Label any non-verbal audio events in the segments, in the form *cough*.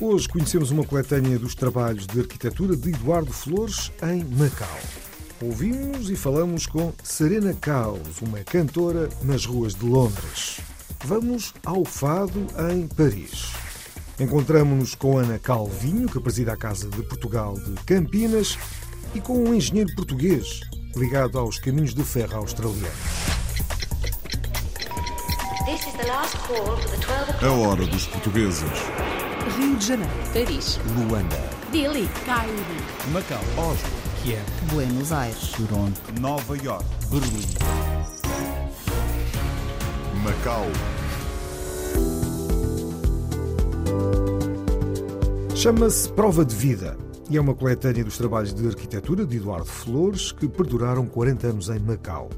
Hoje conhecemos uma coletânea dos trabalhos de arquitetura de Eduardo Flores em Macau. Ouvimos e falamos com Serena Caos, uma cantora nas ruas de Londres. Vamos ao Fado em Paris. Encontramos-nos com Ana Calvinho, que presida a Casa de Portugal de Campinas, e com um engenheiro português ligado aos caminhos de ferro australianos. This is the last call for the 12 A o'clock. hora dos portugueses. Rio de Janeiro, Paris, Luanda, Delhi, Cairo, Macau, Oslo, Kiev, Buenos Aires, Toronto, Nova York, Berlim. Macau. Chama-se Prova de Vida e é uma coletânea dos trabalhos de arquitetura de Eduardo Flores que perduraram 40 anos em Macau.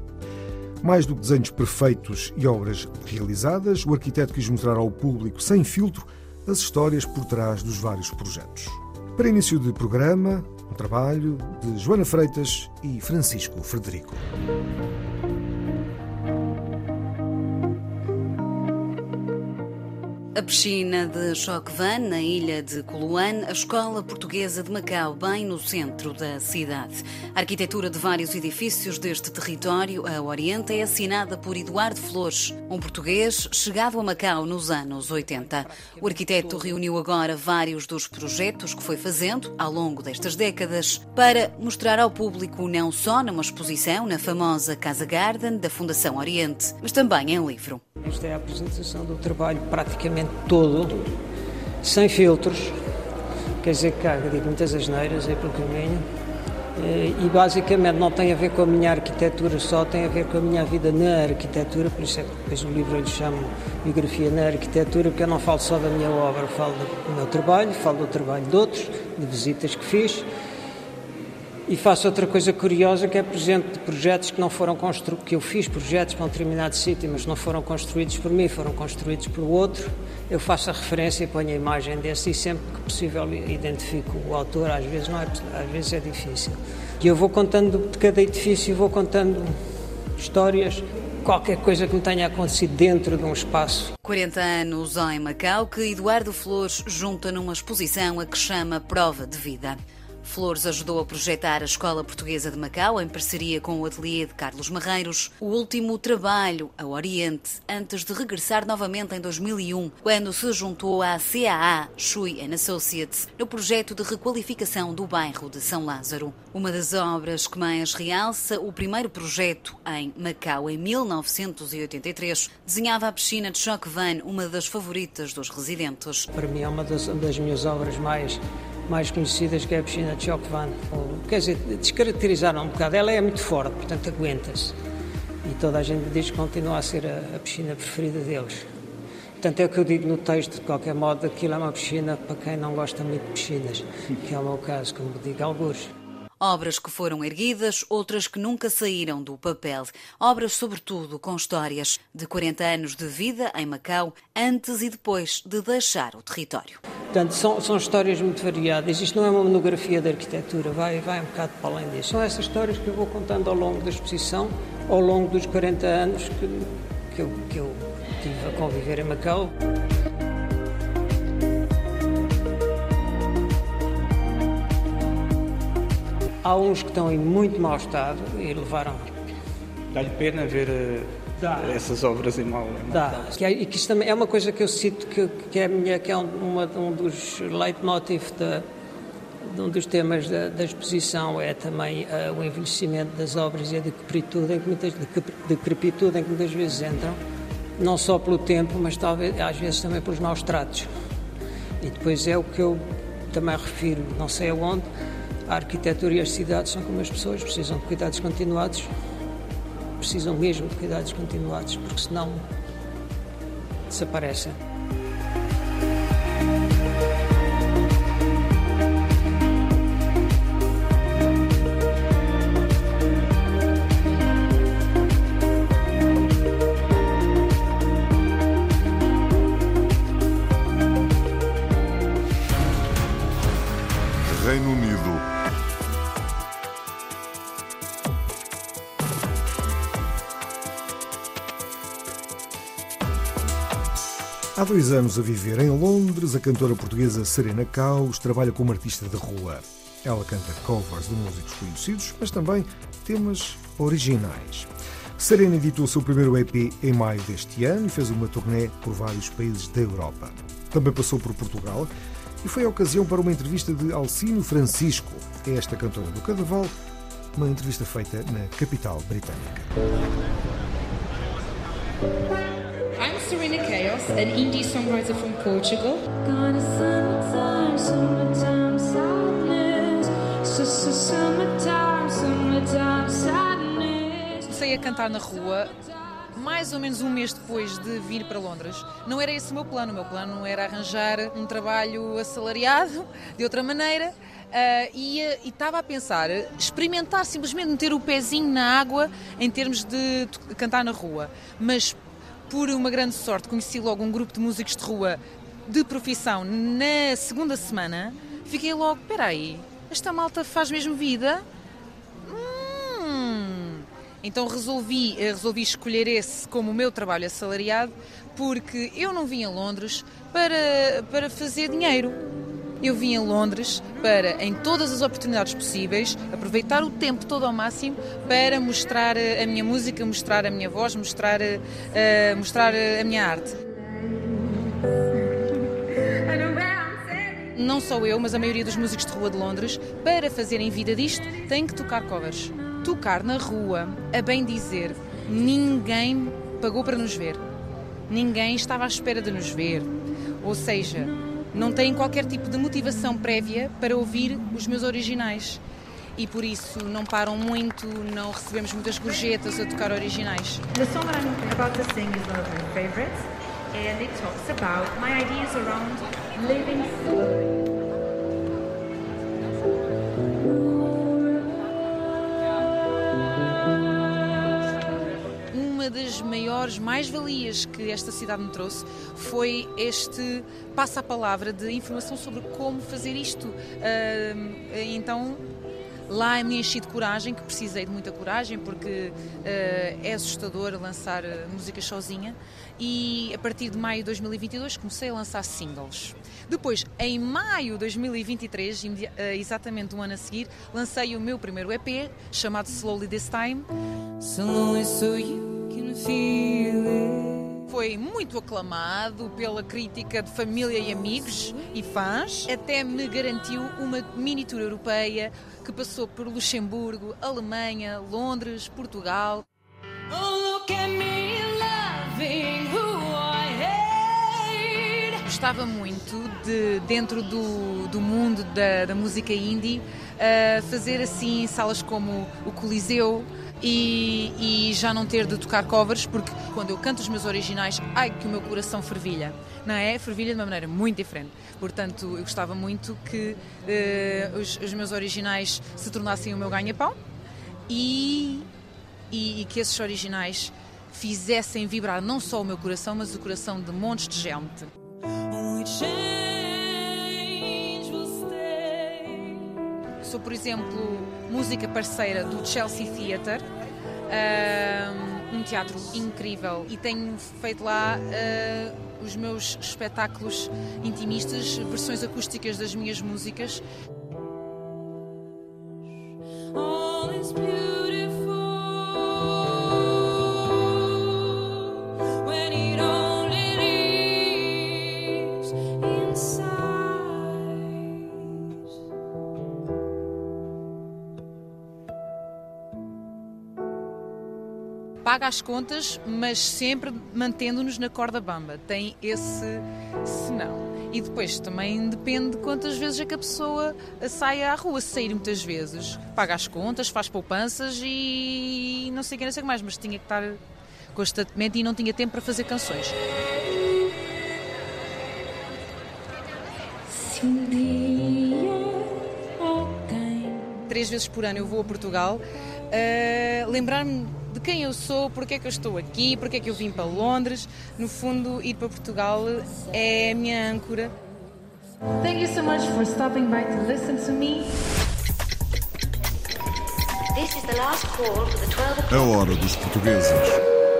Mais do que desenhos perfeitos e obras realizadas, o arquiteto quis mostrar ao público, sem filtro, as histórias por trás dos vários projetos. Para início de programa, um trabalho de Joana Freitas e Francisco Frederico. Piscina de Choquevan, na ilha de Coluane, a escola portuguesa de Macau, bem no centro da cidade. A arquitetura de vários edifícios deste território, a Oriente, é assinada por Eduardo Flores, um português chegado a Macau nos anos 80. O arquiteto reuniu agora vários dos projetos que foi fazendo ao longo destas décadas para mostrar ao público não só numa exposição na famosa Casa Garden da Fundação Oriente, mas também em livro. Esta é a apresentação do trabalho praticamente todo, sem filtros, quer dizer que digo, muitas asneiras aí pelo caminho, e basicamente não tem a ver com a minha arquitetura só, tem a ver com a minha vida na arquitetura, por isso é que depois o livro eu lhe chamo Biografia na Arquitetura, porque eu não falo só da minha obra, falo do meu trabalho, falo do trabalho de outros, de visitas que fiz, e faço outra coisa curiosa que é, exemplo, de projetos que não foram construídos, que eu fiz projetos para um determinado sítio, mas não foram construídos por mim, foram construídos por outro. Eu faço a referência e ponho a imagem desse e sempre que possível identifico o autor, às vezes não é, às vezes é difícil. E eu vou contando de cada edifício, vou contando histórias, qualquer coisa que me tenha acontecido dentro de um espaço. 40 anos em Macau que Eduardo Flores junta numa exposição a que chama Prova de Vida. Flores ajudou a projetar a Escola Portuguesa de Macau em parceria com o ateliê de Carlos Marreiros, o último trabalho ao Oriente, antes de regressar novamente em 2001, quando se juntou à CAA Shui Associates no projeto de requalificação do bairro de São Lázaro. Uma das obras que mais realça o primeiro projeto em Macau em 1983 desenhava a piscina de Choquevan, uma das favoritas dos residentes. Para mim é uma das, das minhas obras mais, mais conhecidas, que é a piscina de Choquevan. Quer dizer, descaracterizaram um bocado. Ela é muito forte, portanto aguenta-se. E toda a gente diz que continua a ser a, a piscina preferida deles. Portanto, é o que eu digo no texto, de qualquer modo, aquilo é uma piscina para quem não gosta muito de piscinas, que é o meu caso, como digo alguns. Obras que foram erguidas, outras que nunca saíram do papel. Obras, sobretudo, com histórias de 40 anos de vida em Macau, antes e depois de deixar o território. Portanto, são, são histórias muito variadas. Isto não é uma monografia de arquitetura, vai, vai um bocado para além disso. São essas histórias que eu vou contando ao longo da exposição, ao longo dos 40 anos que, que, eu, que eu tive a conviver em Macau. Há uns que estão em muito mau estado e levaram. Dá-lhe pena ver eh, Dá. essas obras em mau Dá. Que é, e que também é uma coisa que eu cito que, que é, a minha, que é um, uma, um dos leitmotiv da, de um dos temas da, da exposição é também eh, o envelhecimento das obras e a decrepitude em que muitas, decrepitude em que muitas vezes entram, não só pelo tempo, mas talvez às vezes também pelos maus tratos. E depois é o que eu também refiro, não sei aonde, a arquitetura e as cidades são como as pessoas, precisam de cuidados continuados, precisam mesmo de cuidados continuados, porque senão desaparecem. Há dois anos a viver em Londres, a cantora portuguesa Serena Caus trabalha como artista de rua. Ela canta covers de músicos conhecidos, mas também temas originais. Serena editou o seu primeiro EP em maio deste ano e fez uma turnê por vários países da Europa. Também passou por Portugal e foi a ocasião para uma entrevista de Alcino Francisco, é esta cantora do Cadaval, uma entrevista feita na capital britânica. Serena Chaos, an indie songwriter from Portugal. Comecei a cantar na rua mais ou menos um mês depois de vir para Londres. Não era esse o meu plano. O meu plano era arranjar um trabalho assalariado de outra maneira. Uh, e estava a pensar experimentar simplesmente meter o pezinho na água em termos de cantar na rua. Mas por uma grande sorte, conheci logo um grupo de músicos de rua de profissão na segunda semana. Fiquei logo, peraí, esta malta faz mesmo vida? Hum. Então resolvi, eh, resolvi escolher esse como o meu trabalho assalariado porque eu não vim a Londres para, para fazer dinheiro. Eu vim a Londres para, em todas as oportunidades possíveis, aproveitar o tempo todo ao máximo para mostrar a minha música, mostrar a minha voz, mostrar, uh, mostrar a minha arte. Não só eu, mas a maioria dos músicos de rua de Londres, para fazerem vida disto, têm que tocar covers. Tocar na rua, a bem dizer, ninguém pagou para nos ver. Ninguém estava à espera de nos ver. Ou seja, não têm qualquer tipo de motivação prévia para ouvir os meus originais. E por isso não param muito, não recebemos muitas gorjetas a tocar originais. The song that I'm about to sing is one of my favorites and it talks about my ideas around living fully. Uma das maiores mais-valias que esta cidade me trouxe foi este passa a palavra de informação sobre como fazer isto. então Lá me enchi de coragem, que precisei de muita coragem, porque uh, é assustador lançar uh, músicas sozinha. E a partir de maio de 2022 comecei a lançar singles. Depois, em maio de 2023, uh, exatamente um ano a seguir, lancei o meu primeiro EP, chamado Slowly This Time. Slowly so you foi muito aclamado pela crítica de família e amigos e fãs. Até me garantiu uma mini tour europeia que passou por Luxemburgo, Alemanha, Londres, Portugal. Oh, Gostava muito de, dentro do, do mundo da, da música indie, uh, fazer assim salas como o Coliseu, e, e, já não ter de tocar covers, porque quando eu canto os meus originais, ai que o meu coração fervilha, não é? Fervilha de uma maneira muito diferente. Portanto, eu gostava muito que uh, os, os, meus originais se tornassem o meu ganha-pão e, e, e, que esses originais fizessem vibrar não só o meu coração, mas o coração de montes de gente. Sou, por exemplo, música parceira do Chelsea Theatre, um teatro incrível, e tenho feito lá uh, os meus espetáculos intimistas, versões acústicas das minhas músicas. Paga as contas, mas sempre mantendo-nos na corda bamba. Tem esse senão. E depois também depende de quantas vezes é que a pessoa sai à rua. Se sair muitas vezes, paga as contas, faz poupanças e não sei o que, não sei o que mais, mas tinha que estar constantemente e não tinha tempo para fazer canções. Três vezes por ano eu vou a Portugal uh, lembrar-me de quem eu sou, porque é que eu estou aqui, porque é que eu vim para Londres. No fundo, ir para Portugal é a minha âncora. Thank you so much for stopping by to listen to me. This is the last call for the 12 o'clock. A hora dos portugueses.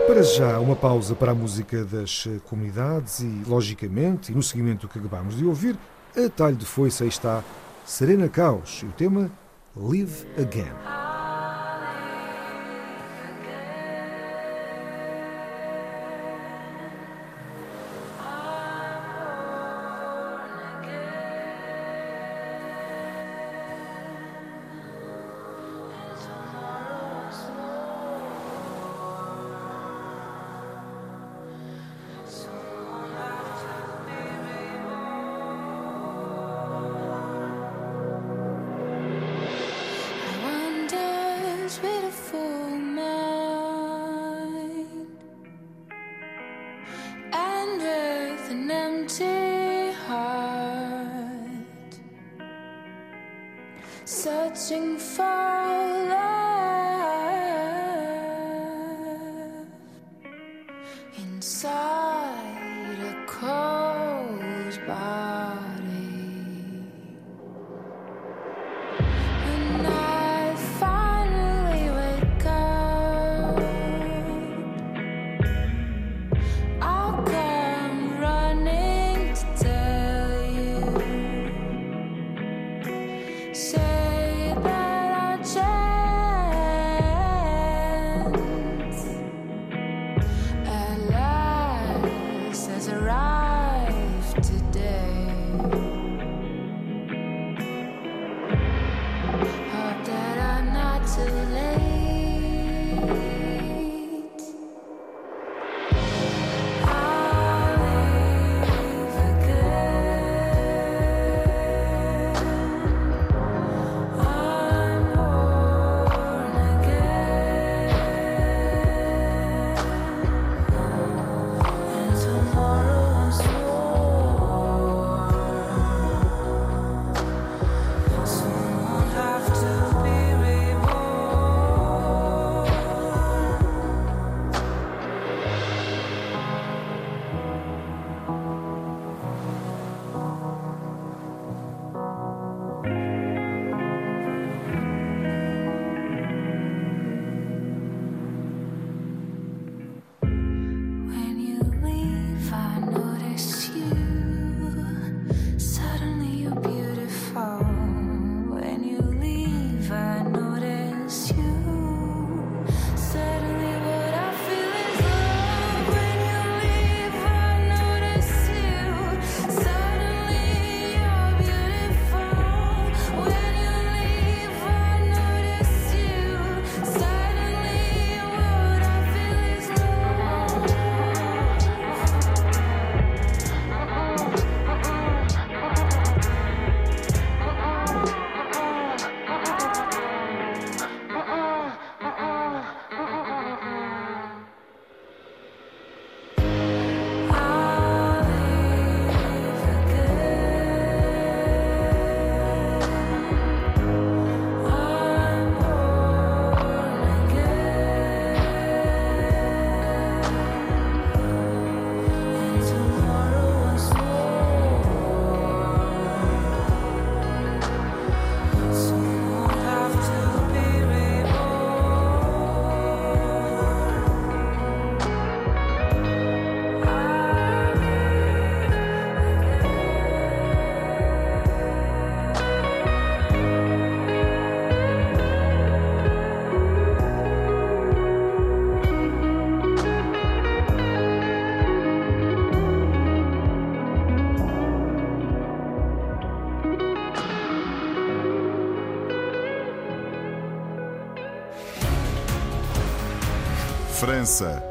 Para já, uma pausa para a música das comunidades e, logicamente, e no seguimento do que acabamos de ouvir, a talho de foice aí está Serena Caos e o tema Live Again. França.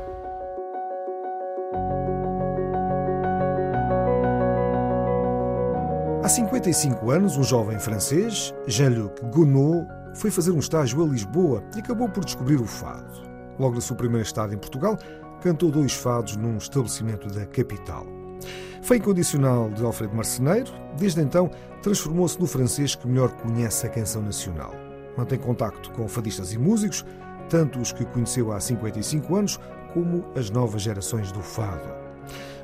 Há 55 anos, um jovem francês, Jean-Luc Gounod, foi fazer um estágio a Lisboa e acabou por descobrir o fado. Logo na sua primeira estada em Portugal, cantou dois fados num estabelecimento da capital. Foi incondicional de Alfredo Marceneiro, desde então transformou-se no francês que melhor conhece a canção nacional. Mantém contacto com fadistas e músicos, tanto os que conheceu há 55 anos como as novas gerações do fado.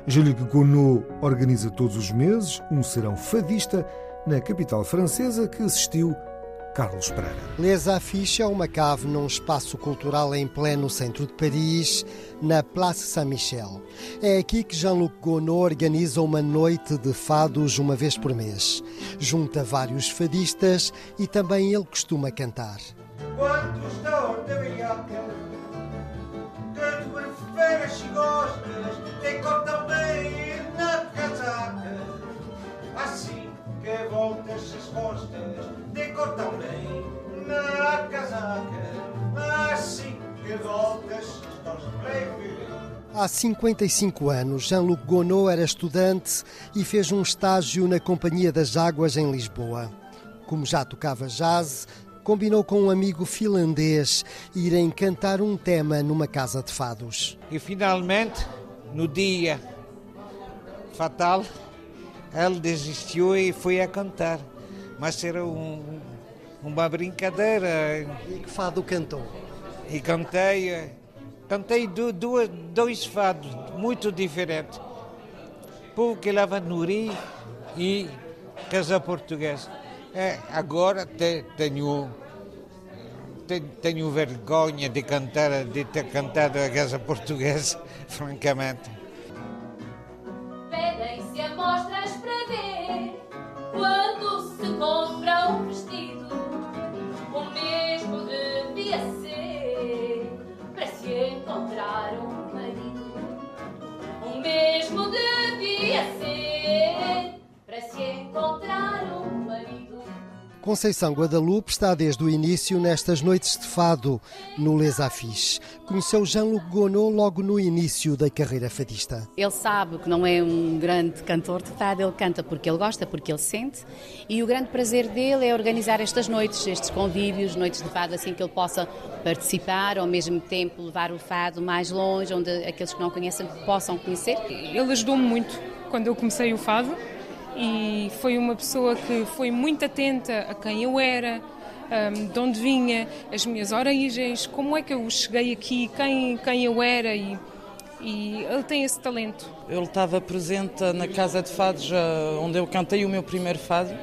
Jean-Luc Gounod organiza todos os meses um serão fadista na capital francesa que assistiu Carlos Pereira. Les Affiches é uma cave num espaço cultural em pleno centro de Paris, na Place Saint-Michel. É aqui que Jean-Luc Gounod organiza uma noite de fados uma vez por mês. Junta vários fadistas e também ele costuma cantar. Quantos estão de minhoca? Tanto preferes e gostas, tem cortam bem na casaca. Assim que voltas as costas, tem cortam bem na casaca. Assim que voltas, estás breve. Há 55 anos, Jean-Luc Gounod era estudante e fez um estágio na Companhia das Águas em Lisboa. Como já tocava jazz, combinou com um amigo finlandês irem cantar um tema numa casa de fados. E finalmente, no dia fatal, ele desistiu e foi a cantar. Mas era um, uma brincadeira. E que fado cantou? E cantei, cantei duas, dois fados muito diferentes. Povo que lava Nuri e Casa Portuguesa. É, agora te, tenho, te, tenho vergonha de cantar, de ter cantado a Casa Portuguesa, *laughs* francamente. Pedem-se amostras para ver quando se compra um vestido. O mesmo devia ser para se encontrar um marido. O mesmo devia ser para se encontrar. Conceição Guadalupe está desde o início nestas noites de fado no Les Affiches. Conheceu Jean-Luc Gounod logo no início da carreira fadista. Ele sabe que não é um grande cantor de fado, ele canta porque ele gosta, porque ele sente, e o grande prazer dele é organizar estas noites, estes convívios, noites de fado, assim que ele possa participar, ao mesmo tempo levar o fado mais longe, onde aqueles que não conhecem possam conhecer. Ele ajudou-me muito quando eu comecei o fado e foi uma pessoa que foi muito atenta a quem eu era, um, de onde vinha, as minhas origens, como é que eu cheguei aqui, quem, quem eu era e, e ele tem esse talento. Ele estava presente na Casa de Fados, onde eu cantei o meu primeiro fado,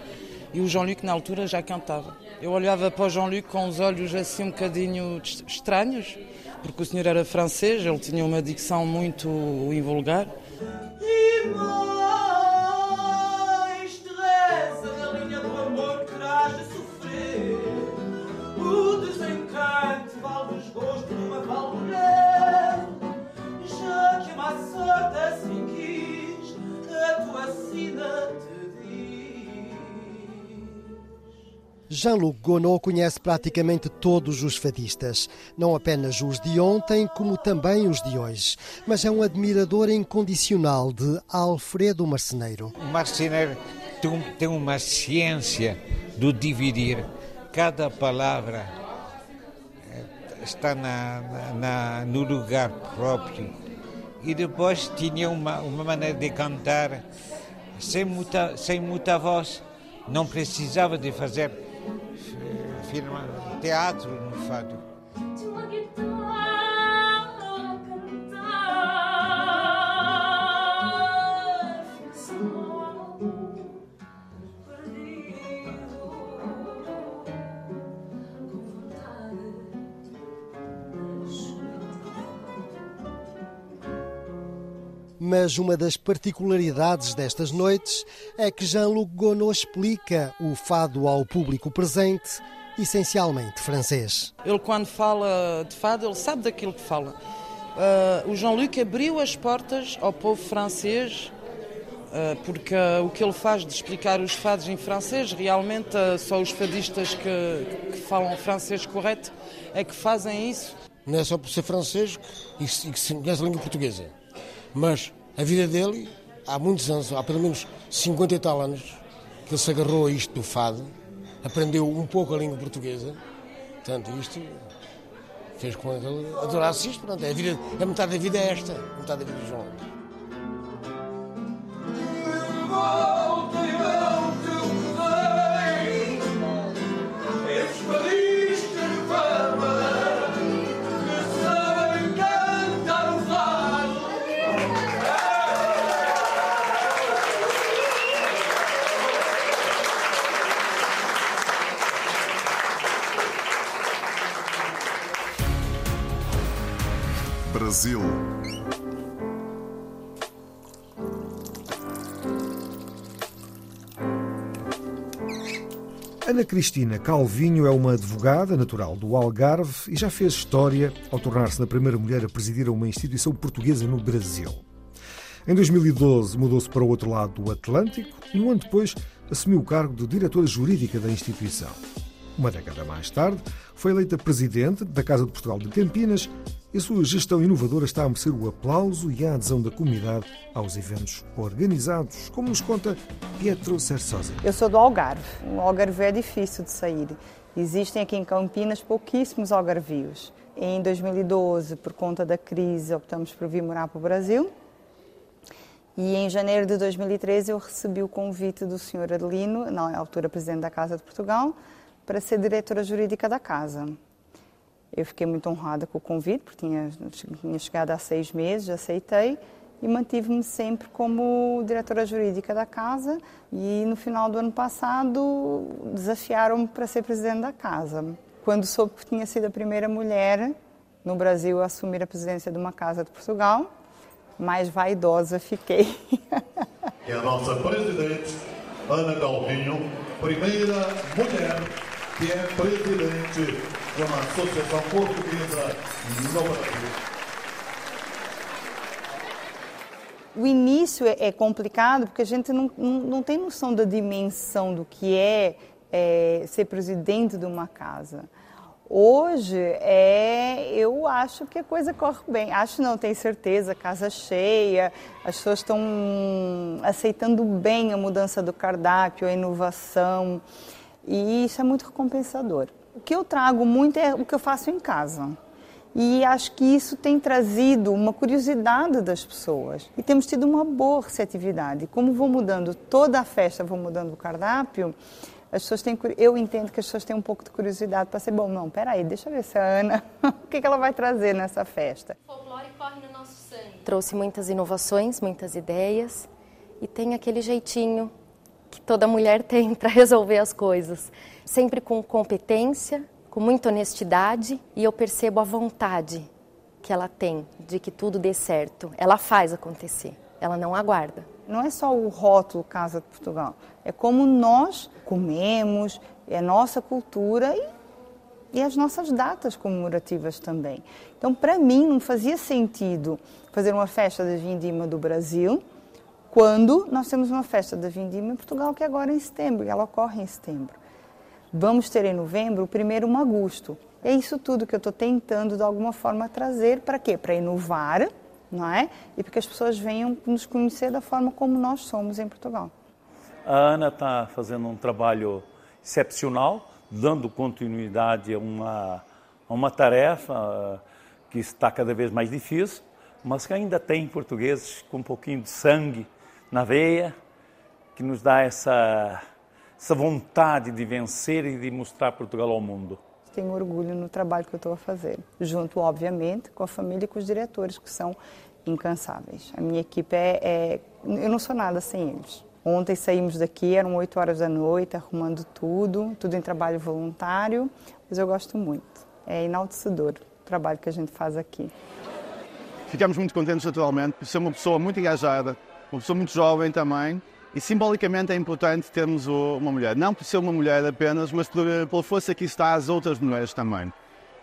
e o Jean-Luc na altura já cantava. Eu olhava para o Jean-Luc com os olhos assim um bocadinho estranhos, porque o senhor era francês, ele tinha uma dicção muito invulgar. E mais desencanto vale desgosto de uma vale mulher. Já que a má sorte assim quis, a tua sina te Jean-Luc Gounod conhece praticamente todos os fadistas, não apenas os de ontem, como também os de hoje, mas é um admirador incondicional de Alfredo Marceneiro. O marceneiro tem, uma ciência do dividir. Cada palavra está na, na, no lugar próprio. E depois tinha uma, uma maneira de cantar sem muita, sem muita voz. Não precisava de fazer firma, teatro no fado. Mas uma das particularidades destas noites é que Jean-Luc Gounod explica o fado ao público presente, essencialmente francês. Ele, quando fala de fado, ele sabe daquilo que fala. Uh, o Jean-Luc abriu as portas ao povo francês, uh, porque uh, o que ele faz de explicar os fados em francês, realmente só os fadistas que, que falam francês correto é que fazem isso. Não é só por ser francês e que se conhece a língua portuguesa. Mas a vida dele, há muitos anos, há pelo menos 50 e tal anos, que ele se agarrou a isto do fado, aprendeu um pouco a língua portuguesa. Portanto, isto fez com que ele adorasse isto. Portanto, a, vida, a metade da vida é esta, a metade da vida do João. Brasil. Ana Cristina Calvinho é uma advogada natural do Algarve e já fez história ao tornar-se a primeira mulher a presidir uma instituição portuguesa no Brasil. Em 2012 mudou-se para o outro lado do Atlântico e um ano depois assumiu o cargo de diretora jurídica da instituição. Uma década mais tarde, foi eleita presidente da Casa de Portugal de Campinas e a sua gestão inovadora está a merecer o aplauso e a adesão da comunidade aos eventos organizados, como nos conta Pietro Cersosa. Eu sou do Algarve. O Algarve é difícil de sair. Existem aqui em Campinas pouquíssimos algarvios. Em 2012, por conta da crise, optamos por vir morar para o Brasil. E em janeiro de 2013 eu recebi o convite do Sr. Adelino, na altura presidente da Casa de Portugal, para ser diretora jurídica da casa. Eu fiquei muito honrada com o convite, porque tinha, tinha chegado há seis meses, aceitei e mantive-me sempre como diretora jurídica da casa. E no final do ano passado desafiaram-me para ser presidente da casa. Quando soube que tinha sido a primeira mulher no Brasil a assumir a presidência de uma casa de Portugal, mais vaidosa fiquei. É a nossa presidente, Ana Galvinho, primeira mulher que é presidente de uma associação portuguesa no Brasil. O início é, é complicado porque a gente não, não, não, tem noção da dimensão do que é, é ser presidente de uma casa. Hoje, é, eu acho que a coisa corre bem. Acho não, tenho certeza, casa cheia, as pessoas estão aceitando bem a mudança do cardápio, a inovação, e isso é muito recompensador. O que eu trago muito é o que eu faço em casa. E acho que isso tem trazido uma curiosidade das pessoas. E temos tido uma boa receptividade. Como vou mudando toda a festa, vou mudando o cardápio, as pessoas têm, eu entendo que as pessoas têm um pouco de curiosidade para ser bom. Não, peraí, deixa eu ver se a Ana, *laughs* o que, que ela vai trazer nessa festa. O folclore corre no nosso sangue. Trouxe muitas inovações, muitas ideias e tem aquele jeitinho que toda mulher *laughs* tem para resolver as coisas. Sempre com competência, com muita honestidade e eu percebo a vontade que ela tem de que tudo dê certo. Ela faz acontecer, ela não aguarda. Não é só o rótulo Casa de Portugal, é como nós comemos, é a nossa cultura e, e as nossas datas comemorativas também. Então, para mim, não fazia sentido fazer uma festa da Vindima do Brasil quando nós temos uma festa da Vindima em Portugal, que é agora em setembro, e ela ocorre em setembro. Vamos ter em novembro o primeiro Magusto. É isso tudo que eu estou tentando, de alguma forma, trazer para quê? Para inovar, não é? E para que as pessoas venham nos conhecer da forma como nós somos em Portugal. A Ana está fazendo um trabalho excepcional, dando continuidade a uma, a uma tarefa que está cada vez mais difícil, mas que ainda tem portugueses com um pouquinho de sangue na veia, que nos dá essa, essa vontade de vencer e de mostrar Portugal ao mundo. Tenho orgulho no trabalho que eu estou a fazer, junto, obviamente, com a família e com os diretores, que são incansáveis. A minha equipe é, é eu não sou nada sem eles. Ontem saímos daqui, eram 8 horas da noite, arrumando tudo, tudo em trabalho voluntário, mas eu gosto muito. É enaltecedor o trabalho que a gente faz aqui. Ficamos muito contentes, naturalmente, por ser uma pessoa muito engajada, uma pessoa muito jovem também, e simbolicamente é importante termos uma mulher. Não por ser uma mulher apenas, mas por, pela força que está às outras mulheres também.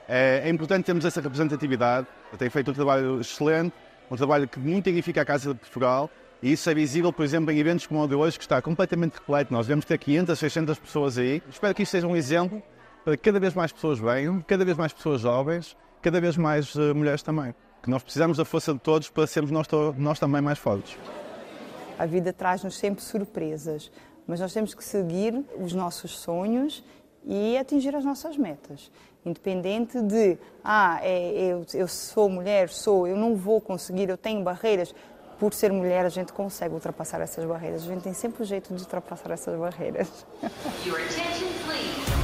É, é importante termos essa representatividade. Tenho feito um trabalho excelente, um trabalho que muito dignifica a Casa de Portugal e isso é visível, por exemplo, em eventos como o de hoje, que está completamente repleto. Nós devemos ter 500, 600 pessoas aí. Espero que isto seja um exemplo para que cada vez mais pessoas venham, cada vez mais pessoas jovens, cada vez mais uh, mulheres também. Que nós precisamos da força de todos para sermos nós, nós também mais fortes. A vida traz-nos sempre surpresas, mas nós temos que seguir os nossos sonhos e atingir as nossas metas. Independente de, ah, é, eu, eu sou mulher, sou, eu não vou conseguir, eu tenho barreiras, por ser mulher, a gente consegue ultrapassar essas barreiras. A gente tem sempre o jeito de ultrapassar essas barreiras. *laughs*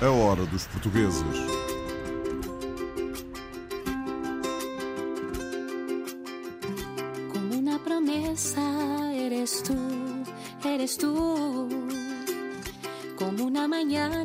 A hora dos portugueses. Eres tú. como una mañana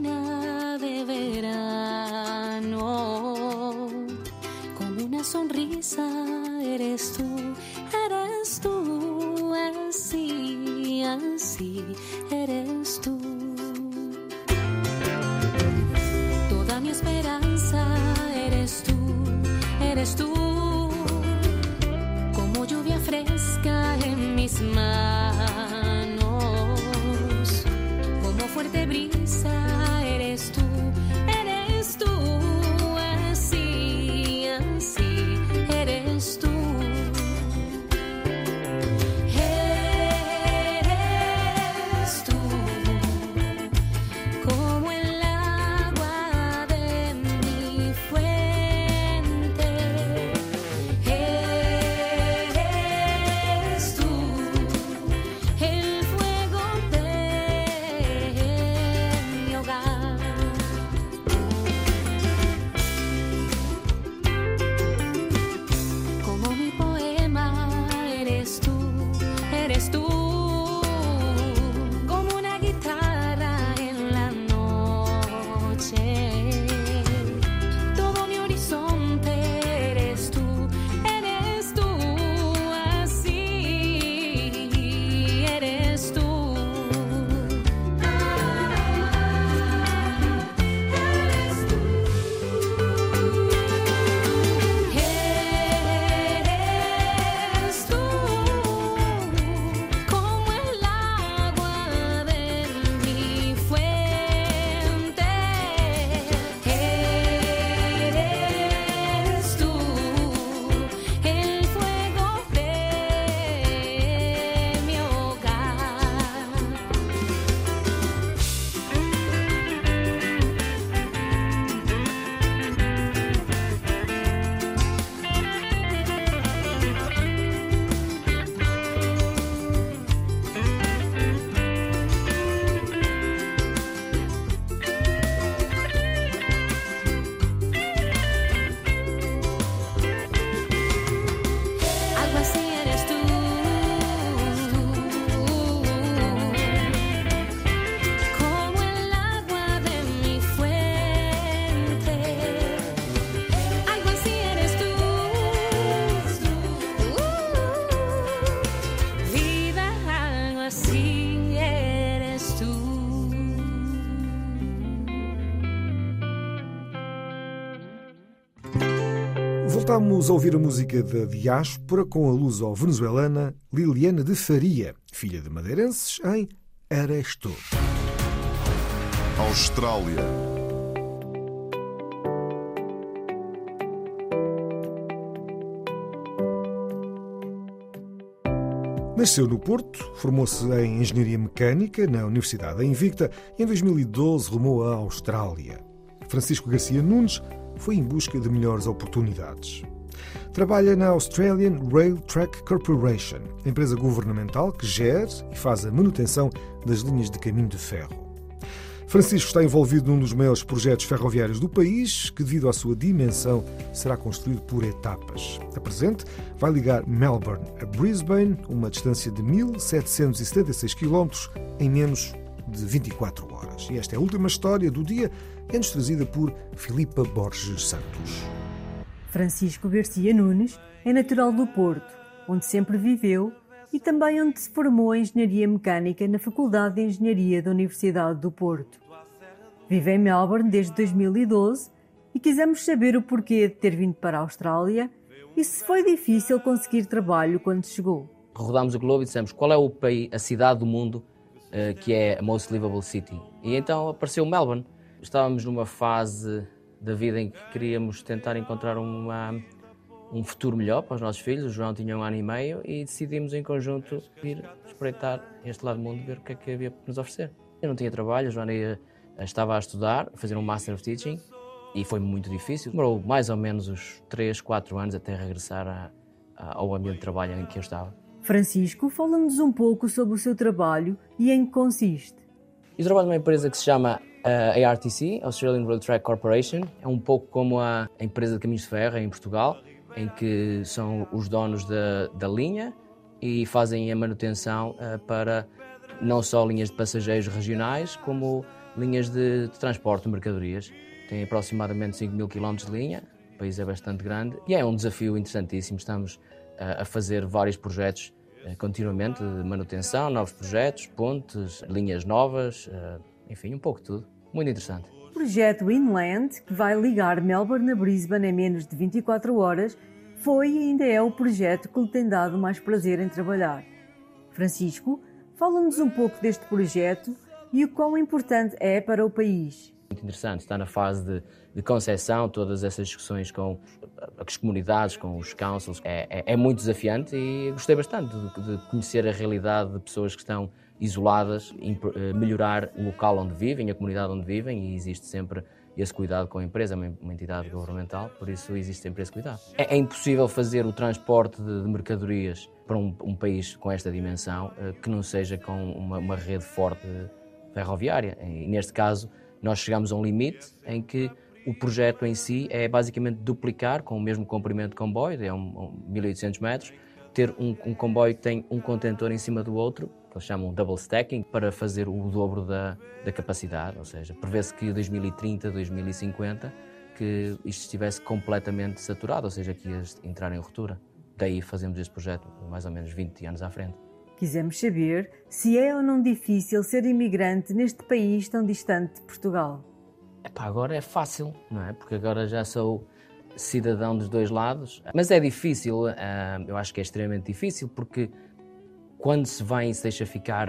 Voltámos a ouvir a música da diáspora com a luso-venezuelana Liliana de Faria, filha de madeirenses, em Eres Tu. Austrália. Nasceu no Porto, formou-se em Engenharia Mecânica na Universidade da Invicta e em 2012 rumou à Austrália. Francisco Garcia Nunes foi em busca de melhores oportunidades. Trabalha na Australian Rail Track Corporation, empresa governamental que gera e faz a manutenção das linhas de caminho de ferro. Francisco está envolvido num dos maiores projetos ferroviários do país, que, devido à sua dimensão, será construído por etapas. A presente vai ligar Melbourne a Brisbane, uma distância de 1.776 km, em menos de 24 horas. E esta é a última história do dia, é-nos trazida por Filipa Borges Santos. Francisco Garcia Nunes é natural do Porto, onde sempre viveu e também onde se formou em Engenharia Mecânica na Faculdade de Engenharia da Universidade do Porto. Vive em Melbourne desde 2012 e quisemos saber o porquê de ter vindo para a Austrália e se foi difícil conseguir trabalho quando chegou. rodámos o globo e dissemos qual é o país, a cidade do mundo eh, que é a most livable city. E então apareceu Melbourne. Estávamos numa fase da vida em que queríamos tentar encontrar uma, um futuro melhor para os nossos filhos. O João tinha um ano e meio e decidimos em conjunto ir espreitar este lado do mundo, ver o que é que havia para nos oferecer. Eu não tinha trabalho, a Joana ia- estava a estudar, a fazer um Master of Teaching e foi muito difícil. Demorou mais ou menos uns 3, 4 anos até regressar a- a- ao ambiente de trabalho em que eu estava. Francisco, fala-nos um pouco sobre o seu trabalho e em que consiste. Eu trabalho numa empresa que se chama eh, ARTC, Australian Rail Track Corporation. É um pouco como a empresa de caminhos de ferro em Portugal, em que são os donos da, da linha e fazem a manutenção eh, para não só linhas de passageiros regionais, como linhas de, de transporte de mercadorias. Tem aproximadamente 5 mil quilómetros de linha, o país é bastante grande e é um desafio interessantíssimo. Estamos uh, a fazer vários projetos uh, continuamente de manutenção, novos projetos, pontes, linhas novas, uh, enfim, um pouco de tudo. Muito interessante. O projeto Inland, que vai ligar Melbourne a Brisbane em menos de 24 horas, foi e ainda é o projeto que lhe tem dado mais prazer em trabalhar. Francisco, fala-nos um pouco deste projeto e o quão importante é para o país. Muito interessante, está na fase de, de concepção, todas essas discussões com as comunidades, com os councils, é, é, é muito desafiante e gostei bastante de, de, conhecer a realidade de pessoas que estão isoladas, eh, melhorar o local onde vivem, a comunidade onde vivem e existe sempre esse cuidado com a empresa, uma, entidade governamental, por isso existe sempre esse cuidado. É, é impossível fazer o transporte de, de mercadorias para um, um, país com esta dimensão uh, que não seja com uma, uma rede forte ferroviária. E neste caso, nós chegamos a um limite em que o projeto em si é basicamente duplicar com o mesmo comprimento de comboio, é um, um 1800 metros, ter um, um, comboio que tem um contentor em cima do outro, que eles chamam double stacking, para fazer o dobro da, da capacidade, ou seja, prevê-se que 2030, 2050, que isto estivesse completamente saturado, ou seja, que ia entrar em ruptura. Daí fazemos este projeto mais ou menos 20 anos à frente. Quisemos saber se é ou não difícil ser imigrante neste país tão distante de Portugal. Epá, agora é fácil, não é? Porque agora já sou cidadão dos dois lados. Mas é difícil, ah, eu acho que é extremamente difícil, porque quando se vem e se deixa ficar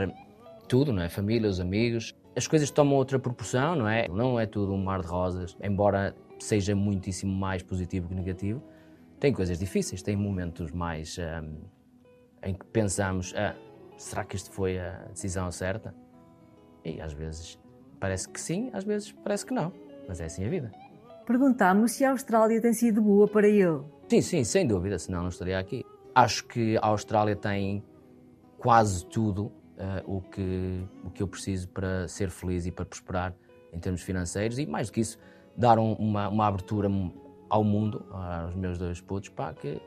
tudo, não é? Família, os amigos, as coisas tomam outra proporção, não é? Não é tudo um mar de rosas, embora seja muitíssimo mais positivo que negativo. Tem coisas difíceis, tem momentos mais um, em que pensamos, ah, será que isto foi a decisão certa? E às vezes parece que sim, às vezes parece que não. Mas é assim a vida. Perguntámos se a Austrália tem sido boa para ele. Sim, sim, sem dúvida, senão não estaria aqui. Acho que a Austrália tem quase tudo uh, o, que, o que eu preciso para ser feliz e para prosperar em termos financeiros e, mais do que isso, dar um, uma, uma abertura ao mundo, aos meus dois putos, pá, que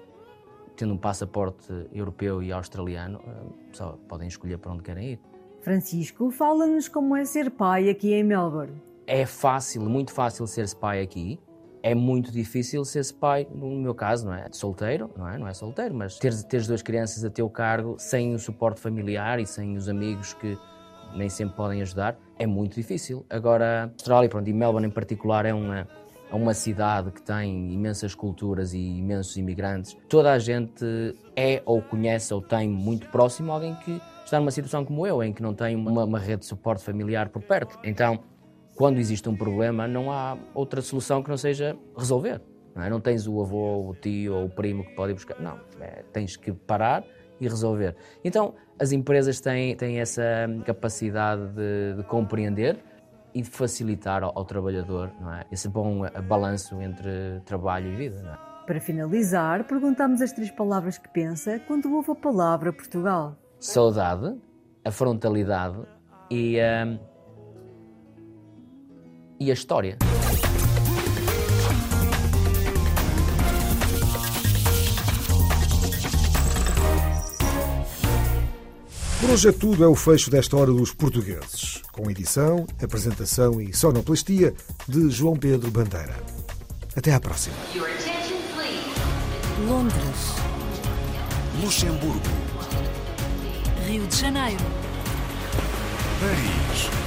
tendo um passaporte europeu e australiano, uh, só podem escolher para onde querem ir. Francisco, fala-nos como é ser pai aqui em Melbourne. É fácil, muito fácil ser pai aqui. É muito difícil ser pai, no meu caso, não é? Solteiro, não é? Não é solteiro, mas ter, ter duas crianças a teu cargo sem o suporte familiar e sem os amigos que nem sempre podem ajudar, é muito difícil. Agora, Austrália, pronto, e Melbourne em particular, é uma, é uma cidade que tem imensas culturas e imensos imigrantes. Toda a gente é ou conhece ou tem muito próximo alguém que está numa situação como eu, em que não tem uma, uma rede de suporte familiar por perto. Então, quando existe um problema, não há outra solução que não seja resolver. Não, é? não tens o avô, o tio ou o primo que pode ir buscar. Não, é, tens que parar e resolver. Então, as empresas têm, têm essa capacidade de, de compreender e de facilitar ao, ao, trabalhador não é? esse bom balanço entre trabalho e vida. É? Para finalizar, perguntamos as três palavras que pensa quando ouve a palavra Portugal saudade, a frontalidade e a, e a história. Por hoje é tudo, é o fecho desta Hora dos Portugueses, com edição, apresentação e sonoplastia de João Pedro Bandeira. Até à próxima. Londres. Luxemburgo. Rio de Janeiro, Paris,